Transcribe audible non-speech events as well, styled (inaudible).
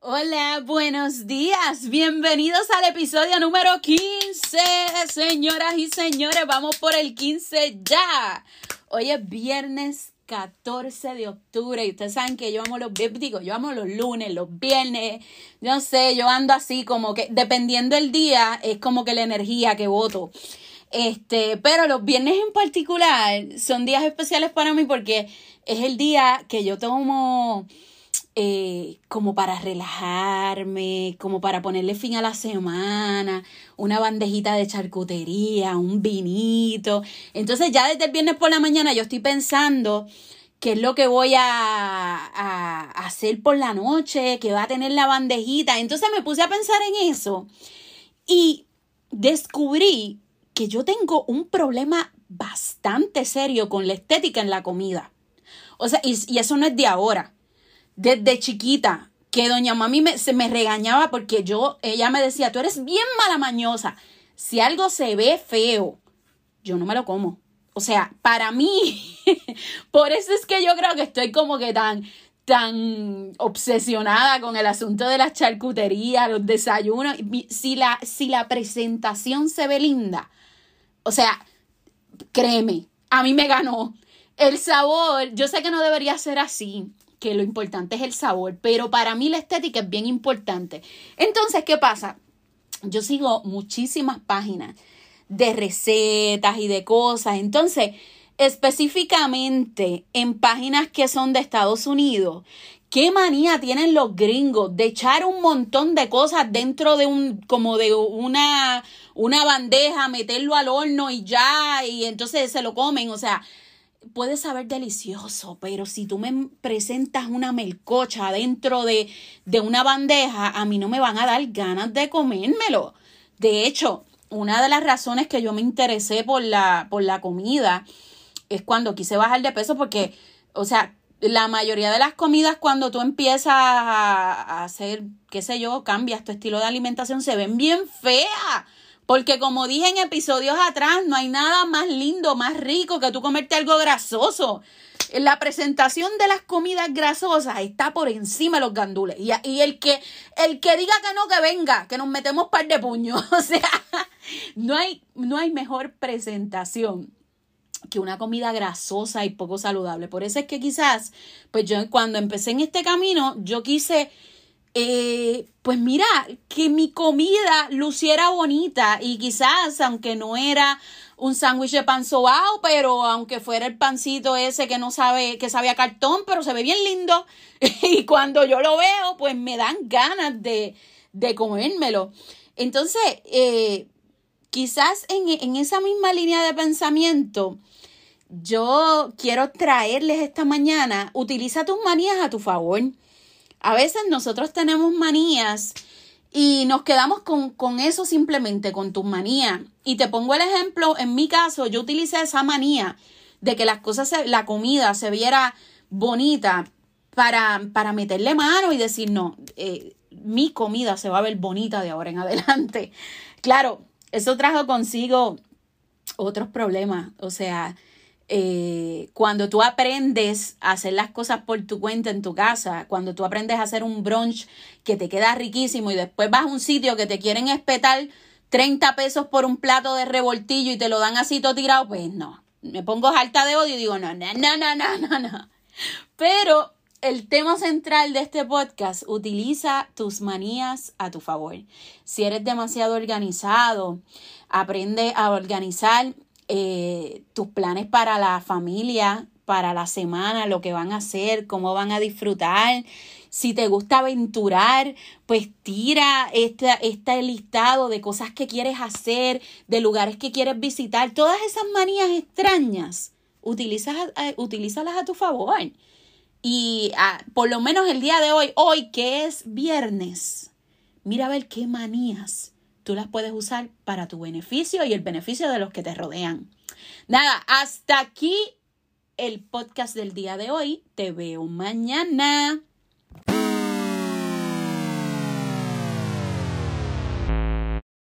Hola, buenos días. Bienvenidos al episodio número 15. Señoras y señores, vamos por el 15 ya. Hoy es viernes 14 de octubre y ustedes saben que yo amo los digo, yo amo los lunes, los viernes, no sé, yo ando así como que dependiendo del día es como que la energía que voto. Este, pero los viernes en particular son días especiales para mí porque es el día que yo tomo eh, como para relajarme, como para ponerle fin a la semana, una bandejita de charcutería, un vinito. Entonces ya desde el viernes por la mañana yo estoy pensando qué es lo que voy a, a hacer por la noche, que va a tener la bandejita. Entonces me puse a pensar en eso y descubrí que yo tengo un problema bastante serio con la estética en la comida. O sea, y, eso no es de ahora desde chiquita que doña mami me, se me regañaba porque yo, ella me decía, tú eres bien mala mañosa. Si algo se ve feo, yo no me lo como. O sea, para mí, (laughs) por eso es que yo creo que estoy como que tan, tan obsesionada con el asunto de las charcuterías, los desayunos. Si la, si la presentación se ve linda, o sea, créeme, a mí me ganó. El sabor, yo sé que no debería ser así, que lo importante es el sabor, pero para mí la estética es bien importante. Entonces, ¿qué pasa? Yo sigo muchísimas páginas de recetas y de cosas. Entonces, específicamente en páginas que son de Estados Unidos, ¿Qué manía tienen los gringos de echar un montón de cosas dentro de un, como de una, una bandeja, meterlo al horno y ya, y entonces se lo comen? O sea, puede saber delicioso, pero si tú me presentas una melcocha dentro de, de una bandeja, a mí no me van a dar ganas de comérmelo. De hecho, una de las razones que yo me interesé por la, por la comida es cuando quise bajar de peso porque, o sea, la mayoría de las comidas cuando tú empiezas a, hacer, qué sé yo, cambias tu estilo de alimentación, se ven bien feas porque como dije en episodios atrás, no hay nada más lindo, más rico que tú comerte algo grasoso. La presentación de las comidas grasosas está por encima de los gandules. Y, y el, que, el que diga que no, que venga, que nos metemos par de puños. (laughs) O sea, no hay, no hay mejor presentación que una comida grasosa y poco saludable. Por eso es que quizás, pues yo cuando empecé en este camino, yo quise eh, pues mira, que mi comida luciera bonita y quizás, aunque no era un sándwich de pan sobao, pero aunque fuera el pancito ese que no sabe, que sabe a cartón, pero se ve bien lindo. (laughs) y cuando yo lo veo, pues me dan ganas de, de comérmelo. Entonces, eh, quizás en, en esa misma línea de pensamiento, yo quiero traerles esta mañana, utiliza tus manías a tu favor. A veces nosotros tenemos manías y nos quedamos con, eso simplemente, con tus manías. Y te pongo el ejemplo, en mi caso, yo utilicé esa manía de que las cosas, la comida se viera bonita para, para meterle mano y decir, no, eh, mi comida se va a ver bonita de ahora en adelante. Claro, eso trajo consigo otros problemas, o sea, eh, cuando tú aprendes a hacer las cosas por tu cuenta en tu casa, cuando tú aprendes a hacer un brunch que te queda riquísimo y después vas a un sitio que te quieren espetar 30 pesos por un plato de revoltillo y te lo dan así todo tirado, pues no. Me pongo alta de odio y digo, no, no, no, no, no, no. Pero el tema central de este podcast, utiliza tus manías a tu favor. Si eres demasiado organizado, aprende a organizar eh, tus planes para la familia, para la semana, lo que van a hacer, cómo van a disfrutar. Si te gusta aventurar, pues tira este, este listado de cosas que quieres hacer, de lugares que quieres visitar, todas esas manías extrañas, utilízalas, utilízalas a tu favor. Y ah, por lo menos el día de hoy, hoy que es viernes, mira a ver qué manías tú las puedes usar para tu beneficio y el beneficio de los que te rodean. Nada, hasta aquí el podcast del día de hoy. Te veo mañana.